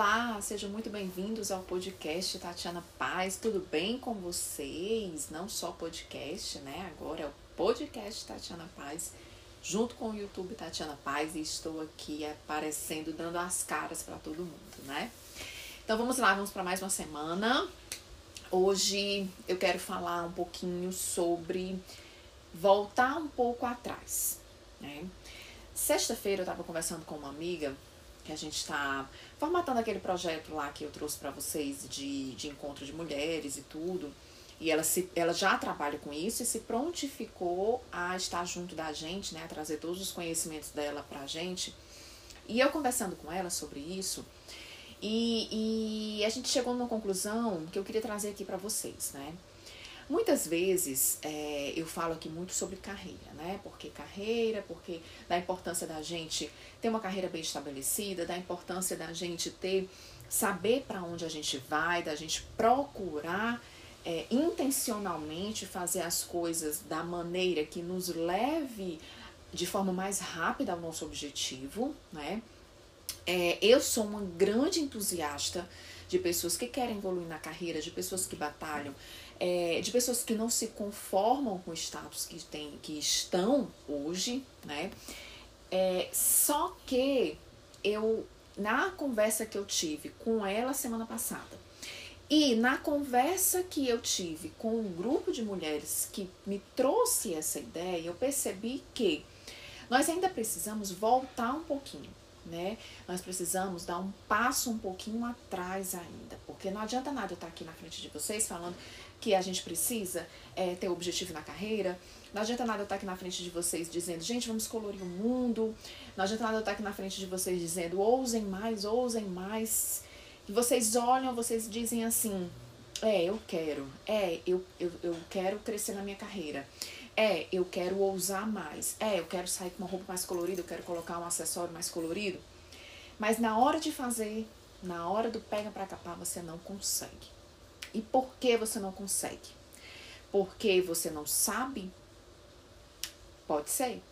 Olá, sejam muito bem-vindos ao podcast Tatiana Paz. Tudo bem com vocês? Não só podcast, né? Agora é o podcast Tatiana Paz, junto com o YouTube Tatiana Paz, e estou aqui aparecendo, dando as caras para todo mundo, né? Então vamos lá, vamos para mais uma semana. Hoje eu quero falar um pouquinho sobre voltar um pouco atrás, né? Sexta-feira eu estava conversando com uma amiga que a gente está formatando aquele projeto lá que eu trouxe para vocês de, de encontro de mulheres e tudo. E ela, se, ela já trabalha com isso e se prontificou a estar junto da gente, né? A trazer todos os conhecimentos dela pra gente. E eu conversando com ela sobre isso, e, e a gente chegou numa conclusão que eu queria trazer aqui para vocês, né? Muitas vezes é, eu falo aqui muito sobre carreira, né? Porque carreira, porque da importância da gente ter uma carreira bem estabelecida, da importância da gente ter, saber para onde a gente vai, da gente procurar é, intencionalmente fazer as coisas da maneira que nos leve de forma mais rápida ao nosso objetivo, né? É, eu sou uma grande entusiasta de pessoas que querem evoluir na carreira, de pessoas que batalham, é, de pessoas que não se conformam com o status que, tem, que estão hoje, né? É, só que eu, na conversa que eu tive com ela semana passada, e na conversa que eu tive com um grupo de mulheres que me trouxe essa ideia, eu percebi que nós ainda precisamos voltar um pouquinho né? Nós precisamos dar um passo um pouquinho atrás ainda, porque não adianta nada eu estar aqui na frente de vocês falando que a gente precisa é, ter objetivo na carreira. Não adianta nada eu estar aqui na frente de vocês dizendo, gente, vamos colorir o mundo. Não adianta nada eu estar aqui na frente de vocês dizendo, ousem mais, ousem mais. E vocês olham, vocês dizem assim, é, eu quero, é, eu, eu, eu quero crescer na minha carreira. É, eu quero ousar mais. É, eu quero sair com uma roupa mais colorida, eu quero colocar um acessório mais colorido. Mas na hora de fazer, na hora do pega para capar, você não consegue. E por que você não consegue? Porque você não sabe? Pode ser.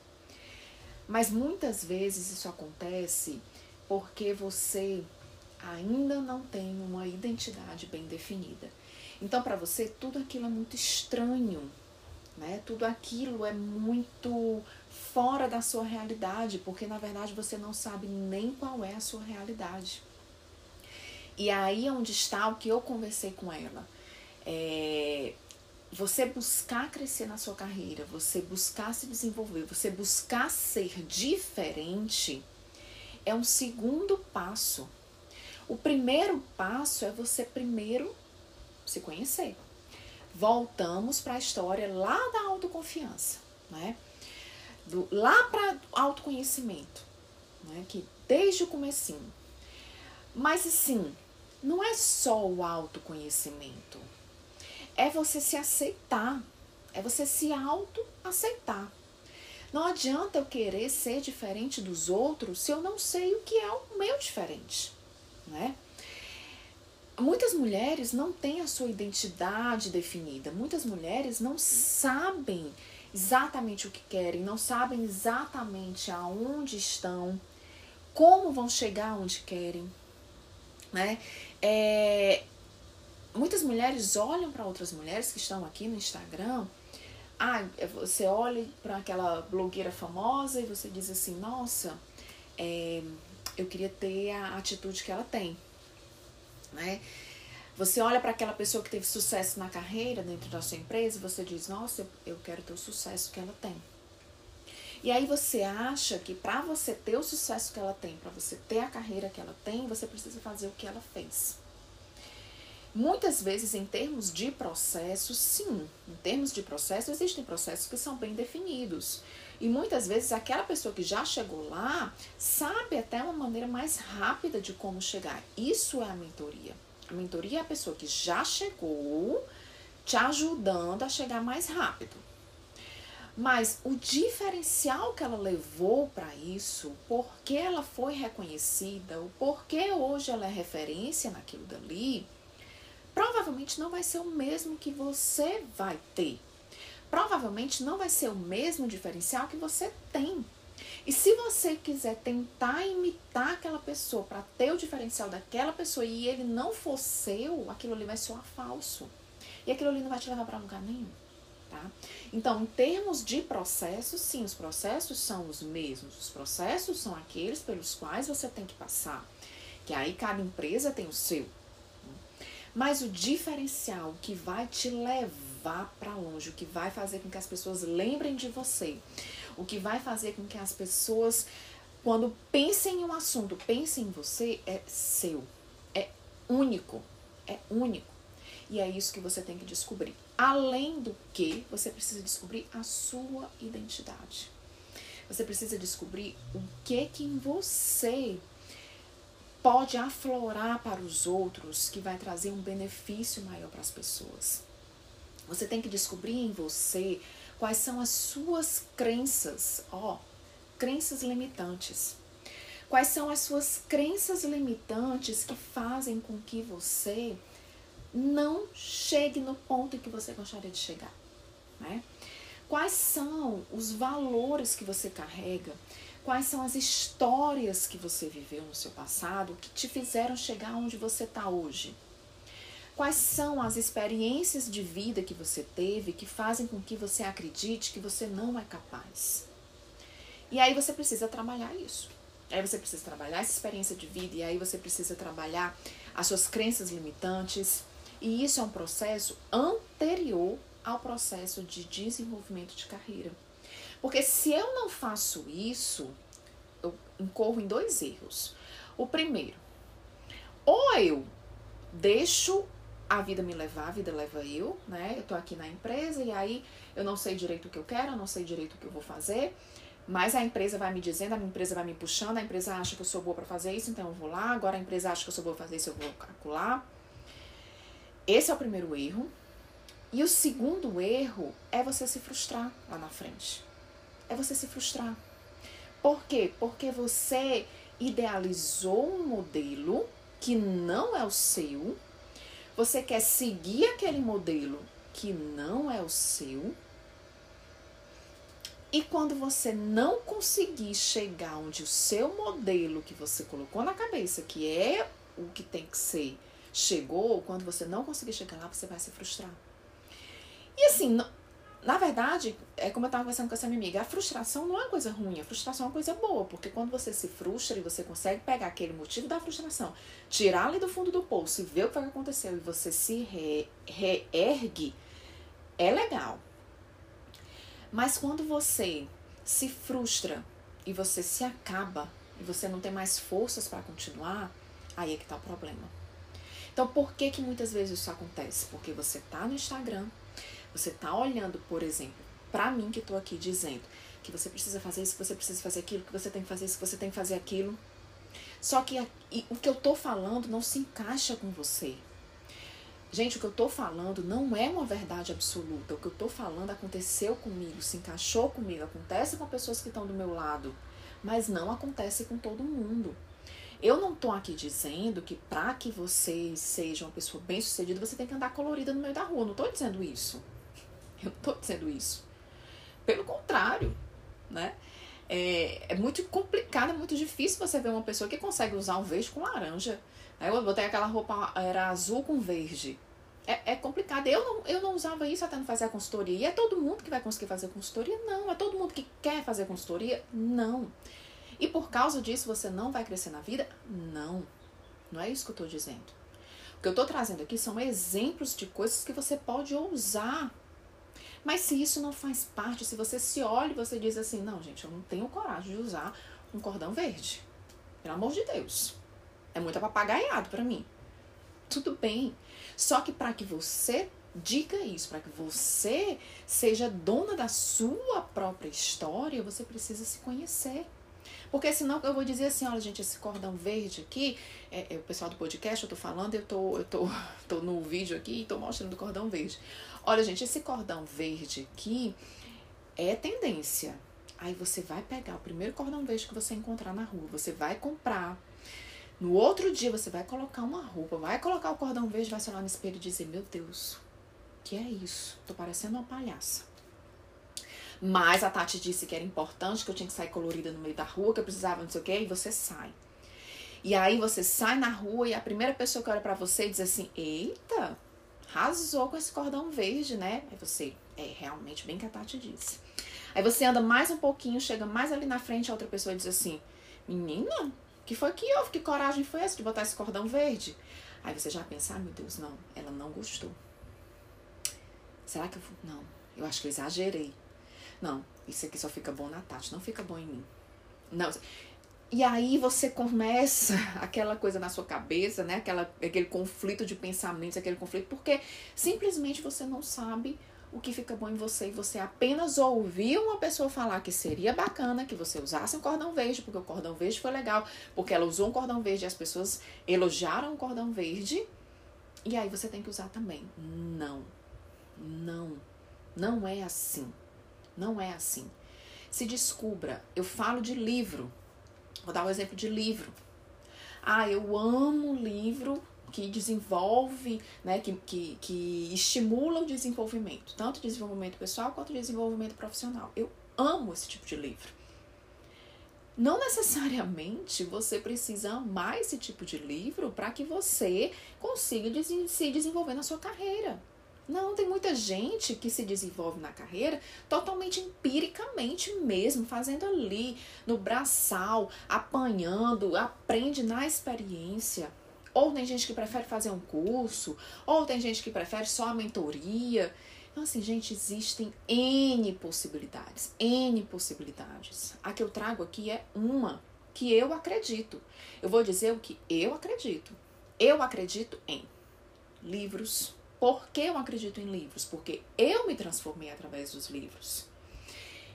Mas muitas vezes isso acontece porque você ainda não tem uma identidade bem definida. Então, para você, tudo aquilo é muito estranho né? Tudo aquilo é muito fora da sua realidade, porque na verdade você não sabe nem qual é a sua realidade. E aí é onde está o que eu conversei com ela. É, você buscar crescer na sua carreira, você buscar se desenvolver, você buscar ser diferente, é um segundo passo. O primeiro passo é você primeiro se conhecer voltamos para a história lá da autoconfiança, né? Do, lá para autoconhecimento, né? Que desde o comecinho. Mas assim, não é só o autoconhecimento. É você se aceitar. É você se auto-aceitar. Não adianta eu querer ser diferente dos outros se eu não sei o que é o meu diferente, né? Muitas mulheres não têm a sua identidade definida. Muitas mulheres não sabem exatamente o que querem, não sabem exatamente aonde estão, como vão chegar onde querem. Né? É, muitas mulheres olham para outras mulheres que estão aqui no Instagram. Ah, você olha para aquela blogueira famosa e você diz assim: Nossa, é, eu queria ter a atitude que ela tem né? Você olha para aquela pessoa que teve sucesso na carreira dentro da sua empresa e você diz: Nossa, eu quero ter o sucesso que ela tem. E aí você acha que para você ter o sucesso que ela tem, para você ter a carreira que ela tem, você precisa fazer o que ela fez. Muitas vezes, em termos de processo, sim, em termos de processo, existem processos que são bem definidos. E muitas vezes aquela pessoa que já chegou lá sabe até uma maneira mais rápida de como chegar. Isso é a mentoria. A mentoria é a pessoa que já chegou te ajudando a chegar mais rápido. Mas o diferencial que ela levou para isso, porque ela foi reconhecida, o porquê hoje ela é referência naquilo dali, provavelmente não vai ser o mesmo que você vai ter provavelmente não vai ser o mesmo diferencial que você tem. E se você quiser tentar imitar aquela pessoa para ter o diferencial daquela pessoa e ele não for seu, aquilo ali vai soar falso. E aquilo ali não vai te levar para lugar nenhum. Tá? Então, em termos de processos, sim, os processos são os mesmos. Os processos são aqueles pelos quais você tem que passar. Que aí cada empresa tem o seu. Mas o diferencial que vai te levar para longe, o que vai fazer com que as pessoas lembrem de você, o que vai fazer com que as pessoas, quando pensem em um assunto, pensem em você, é seu. É único. É único. E é isso que você tem que descobrir. Além do que, você precisa descobrir a sua identidade. Você precisa descobrir o que que em você pode aflorar para os outros que vai trazer um benefício maior para as pessoas. Você tem que descobrir em você quais são as suas crenças, ó, crenças limitantes. Quais são as suas crenças limitantes que fazem com que você não chegue no ponto em que você gostaria de chegar, né? Quais são os valores que você carrega Quais são as histórias que você viveu no seu passado que te fizeram chegar onde você está hoje? Quais são as experiências de vida que você teve que fazem com que você acredite que você não é capaz? E aí você precisa trabalhar isso. Aí você precisa trabalhar essa experiência de vida e aí você precisa trabalhar as suas crenças limitantes. E isso é um processo anterior ao processo de desenvolvimento de carreira. Porque se eu não faço isso, eu incorro em dois erros. O primeiro, ou eu deixo a vida me levar, a vida leva eu, né? Eu tô aqui na empresa e aí eu não sei direito o que eu quero, eu não sei direito o que eu vou fazer, mas a empresa vai me dizendo, a minha empresa vai me puxando, a empresa acha que eu sou boa para fazer isso, então eu vou lá, agora a empresa acha que eu sou boa para fazer isso, eu vou calcular. Esse é o primeiro erro. E o segundo erro é você se frustrar lá na frente é você se frustrar. Por quê? Porque você idealizou um modelo que não é o seu, você quer seguir aquele modelo que não é o seu, e quando você não conseguir chegar onde o seu modelo que você colocou na cabeça, que é o que tem que ser, chegou, quando você não conseguir chegar lá, você vai se frustrar. E assim, na verdade, é como eu estava conversando com essa minha amiga, a frustração não é uma coisa ruim, a frustração é uma coisa boa, porque quando você se frustra e você consegue pegar aquele motivo da frustração, tirar ali do fundo do poço e ver o que aconteceu e você se re, reergue, é legal. Mas quando você se frustra e você se acaba e você não tem mais forças para continuar, aí é que está o problema. Então, por que que muitas vezes isso acontece? Porque você tá no Instagram, você está olhando, por exemplo, para mim que estou aqui dizendo que você precisa fazer isso, que você precisa fazer aquilo, que você tem que fazer isso, que você tem que fazer aquilo. Só que o que eu estou falando não se encaixa com você. Gente, o que eu estou falando não é uma verdade absoluta. O que eu estou falando aconteceu comigo, se encaixou comigo, acontece com pessoas que estão do meu lado, mas não acontece com todo mundo. Eu não estou aqui dizendo que para que você seja uma pessoa bem-sucedida, você tem que andar colorida no meio da rua. Não estou dizendo isso. Eu não estou dizendo isso. Pelo contrário, né? É, é, muito complicado, é muito difícil você ver uma pessoa que consegue usar um verde com laranja. Aí eu botei aquela roupa, era azul com verde. É, é complicado. Eu não, eu não usava isso até não fazer a consultoria. E é todo mundo que vai conseguir fazer consultoria? Não. É todo mundo que quer fazer consultoria? Não. E por causa disso você não vai crescer na vida? Não. Não é isso que eu estou dizendo. O que eu estou trazendo aqui são exemplos de coisas que você pode usar mas se isso não faz parte, se você se olha e você diz assim, não, gente, eu não tenho coragem de usar um cordão verde. Pelo amor de Deus. É muito apapagaiado para mim. Tudo bem. Só que para que você diga isso, para que você seja dona da sua própria história, você precisa se conhecer. Porque senão eu vou dizer assim, olha, gente, esse cordão verde aqui, é, é o pessoal do podcast, eu tô falando, eu tô, eu tô, tô no vídeo aqui e tô mostrando o cordão verde. Olha, gente, esse cordão verde aqui é tendência. Aí você vai pegar o primeiro cordão verde que você encontrar na rua, você vai comprar. No outro dia você vai colocar uma roupa, vai colocar o cordão verde, vai se olhar no espelho e dizer: Meu Deus, que é isso? Tô parecendo uma palhaça. Mas a Tati disse que era importante, que eu tinha que sair colorida no meio da rua, que eu precisava não sei o quê, e você sai. E aí você sai na rua e a primeira pessoa que olha para você diz assim: Eita, arrasou com esse cordão verde, né? Aí você, é realmente bem que a Tati disse. Aí você anda mais um pouquinho, chega mais ali na frente, a outra pessoa diz assim: Menina, que foi que houve? Que coragem foi essa de botar esse cordão verde? Aí você já pensa: ah, meu Deus, não, ela não gostou. Será que eu. Não, eu acho que eu exagerei. Não, isso aqui só fica bom na Tati, não fica bom em mim. Não. E aí você começa aquela coisa na sua cabeça, né? Aquela, aquele conflito de pensamentos, aquele conflito, porque simplesmente você não sabe o que fica bom em você e você apenas ouviu uma pessoa falar que seria bacana que você usasse um cordão verde, porque o cordão verde foi legal, porque ela usou um cordão verde e as pessoas elogiaram o cordão verde, e aí você tem que usar também. Não. Não. Não é assim. Não é assim. Se descubra. Eu falo de livro. Vou dar um exemplo de livro. Ah, eu amo livro que desenvolve, né, que, que, que estimula o desenvolvimento, tanto desenvolvimento pessoal quanto desenvolvimento profissional. Eu amo esse tipo de livro. Não necessariamente você precisa amar esse tipo de livro para que você consiga se desenvolver na sua carreira. Não, tem muita gente que se desenvolve na carreira totalmente empiricamente mesmo, fazendo ali no braçal, apanhando, aprende na experiência. Ou tem gente que prefere fazer um curso, ou tem gente que prefere só a mentoria. Então, assim, gente, existem N possibilidades, N possibilidades. A que eu trago aqui é uma que eu acredito. Eu vou dizer o que eu acredito. Eu acredito em livros, por que eu acredito em livros? Porque eu me transformei através dos livros.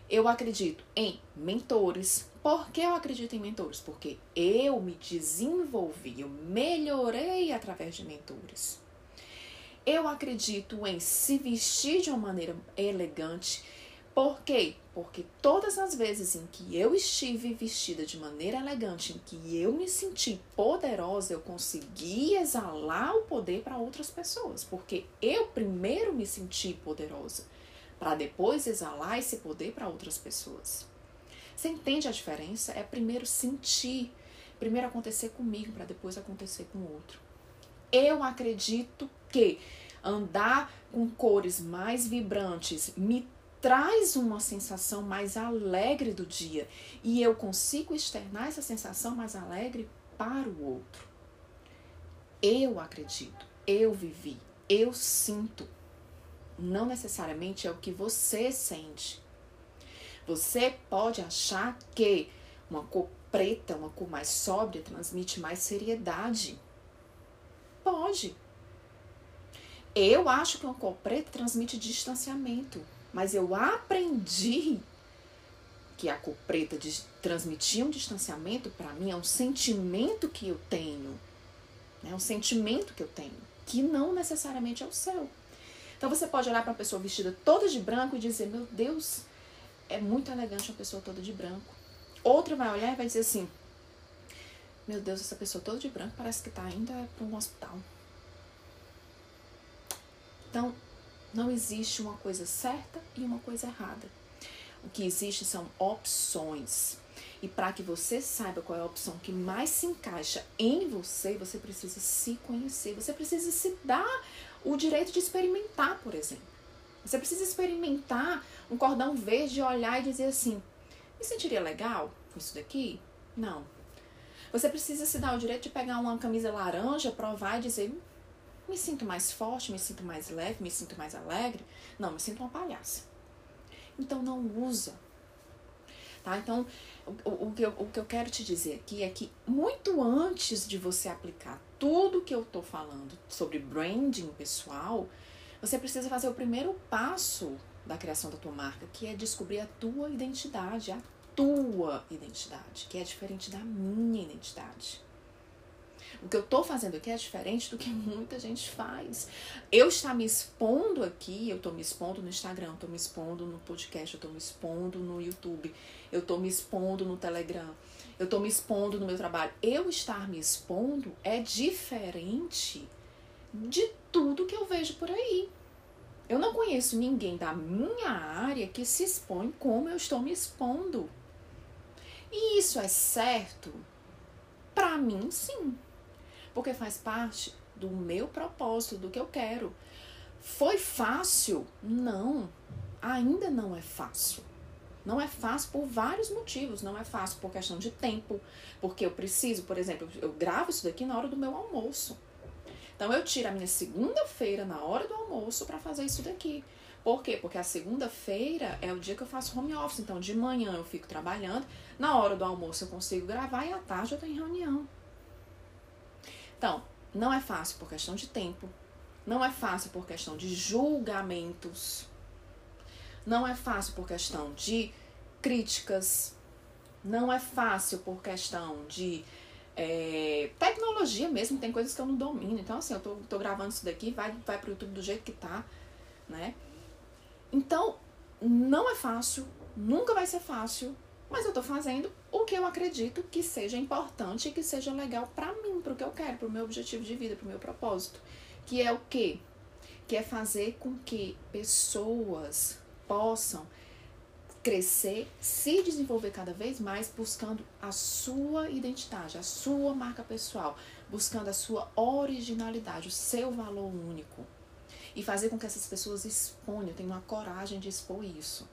Eu acredito em mentores. Por que eu acredito em mentores? Porque eu me desenvolvi, eu melhorei através de mentores. Eu acredito em se vestir de uma maneira elegante. Por quê? Porque todas as vezes em que eu estive vestida de maneira elegante, em que eu me senti poderosa, eu consegui exalar o poder para outras pessoas. Porque eu primeiro me senti poderosa, para depois exalar esse poder para outras pessoas. Você entende a diferença? É primeiro sentir, primeiro acontecer comigo, para depois acontecer com o outro. Eu acredito que andar com cores mais vibrantes me traz uma sensação mais alegre do dia e eu consigo externar essa sensação mais alegre para o outro. Eu acredito, eu vivi, eu sinto. Não necessariamente é o que você sente. Você pode achar que uma cor preta, uma cor mais sóbria, transmite mais seriedade. Pode. Eu acho que uma cor preta transmite distanciamento. Mas eu aprendi que a cor preta de transmitir um distanciamento para mim é um sentimento que eu tenho. É né? um sentimento que eu tenho, que não necessariamente é o seu. Então você pode olhar para uma pessoa vestida toda de branco e dizer: Meu Deus, é muito elegante uma pessoa toda de branco. Outra vai olhar e vai dizer assim: Meu Deus, essa pessoa toda de branco parece que está indo para um hospital. Então, não existe uma coisa certa e uma coisa errada. O que existe são opções. E para que você saiba qual é a opção que mais se encaixa em você, você precisa se conhecer. Você precisa se dar o direito de experimentar, por exemplo. Você precisa experimentar um cordão verde, olhar e dizer assim: me sentiria legal com isso daqui? Não. Você precisa se dar o direito de pegar uma camisa laranja, provar e dizer: me sinto mais forte, me sinto mais leve, me sinto mais alegre. Não, me sinto uma palhaça. Então não usa. Tá? Então, o, o, que eu, o que eu quero te dizer aqui é que muito antes de você aplicar tudo que eu tô falando sobre branding pessoal, você precisa fazer o primeiro passo da criação da tua marca, que é descobrir a tua identidade, a tua identidade, que é diferente da minha identidade. O que eu tô fazendo aqui é diferente do que muita gente faz. Eu estar me expondo aqui, eu tô me expondo no Instagram, eu tô me expondo no podcast, eu tô me expondo no YouTube, eu tô me expondo no Telegram, eu tô me expondo no meu trabalho. Eu estar me expondo é diferente de tudo que eu vejo por aí. Eu não conheço ninguém da minha área que se expõe como eu estou me expondo. E isso é certo? Para mim, sim. Porque faz parte do meu propósito, do que eu quero. Foi fácil? Não. Ainda não é fácil. Não é fácil por vários motivos. Não é fácil por questão de tempo, porque eu preciso, por exemplo, eu gravo isso daqui na hora do meu almoço. Então eu tiro a minha segunda-feira na hora do almoço para fazer isso daqui. Por quê? Porque a segunda-feira é o dia que eu faço home office. Então de manhã eu fico trabalhando, na hora do almoço eu consigo gravar e à tarde eu tenho reunião. Então, não é fácil por questão de tempo, não é fácil por questão de julgamentos, não é fácil por questão de críticas, não é fácil por questão de é, tecnologia mesmo, tem coisas que eu não domino. Então, assim, eu tô, tô gravando isso daqui, vai, vai pro YouTube do jeito que tá, né? Então, não é fácil, nunca vai ser fácil, mas eu tô fazendo o que eu acredito que seja importante e que seja legal para mim, pro que eu quero, pro meu objetivo de vida, pro meu propósito. Que é o quê? Que é fazer com que pessoas possam crescer, se desenvolver cada vez mais, buscando a sua identidade, a sua marca pessoal, buscando a sua originalidade, o seu valor único. E fazer com que essas pessoas exponham, tenham uma coragem de expor isso.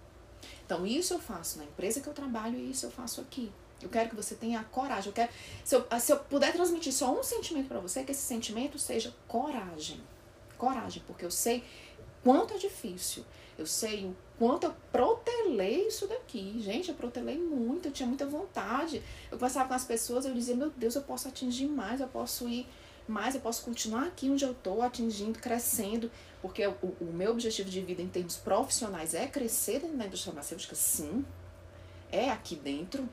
Então, isso eu faço na empresa que eu trabalho e isso eu faço aqui. Eu quero que você tenha coragem. Eu quero, se eu, se eu puder transmitir só um sentimento para você, que esse sentimento seja coragem. Coragem, porque eu sei quanto é difícil. Eu sei o quanto eu protelei isso daqui. Gente, eu protelei muito, eu tinha muita vontade. Eu conversava com as pessoas, eu dizia, meu Deus, eu posso atingir mais, eu posso ir mais, eu posso continuar aqui onde eu estou, atingindo, crescendo, porque o, o, meu objetivo de vida em termos profissionais é crescer da indústria farmacêutica, sim, é aqui dentro,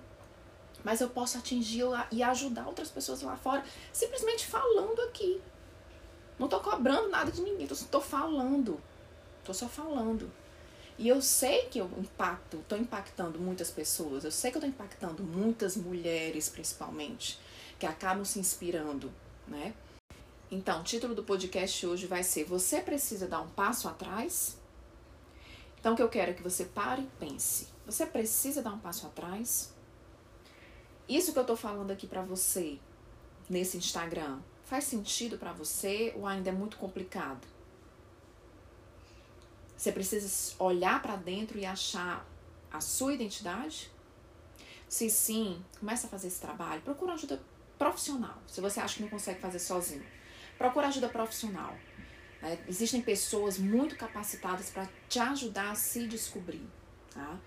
mas eu posso atingir e ajudar outras pessoas lá fora, simplesmente falando aqui. Não estou cobrando nada de ninguém, estou falando. Estou só falando. E eu sei que eu impacto, estou impactando muitas pessoas, eu sei que eu estou impactando muitas mulheres, principalmente, que acabam se inspirando, né? Então, o título do podcast hoje vai ser Você precisa dar um passo atrás? Então, o que eu quero é que você pare e pense. Você precisa dar um passo atrás? Isso que eu estou falando aqui para você nesse Instagram faz sentido para você ou ainda é muito complicado? Você precisa olhar para dentro e achar a sua identidade? Se sim, começa a fazer esse trabalho. Procura ajuda profissional. Se você acha que não consegue fazer sozinho, procura ajuda profissional. Né? Existem pessoas muito capacitadas para te ajudar a se descobrir. Tá?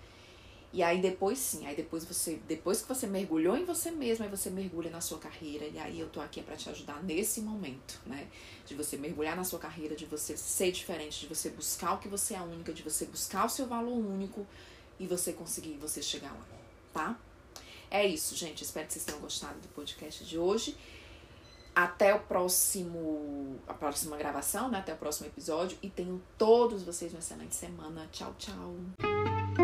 E aí depois sim, aí depois você, depois que você mergulhou em você mesmo, aí você mergulha na sua carreira. E aí eu tô aqui para te ajudar nesse momento, né? De você mergulhar na sua carreira, de você ser diferente, de você buscar o que você é única, de você buscar o seu valor único e você conseguir você chegar lá, tá? É isso, gente. Espero que vocês tenham gostado do podcast de hoje. Até o próximo, a próxima gravação, né? Até o próximo episódio. E tenham todos vocês uma excelente semana. Tchau, tchau.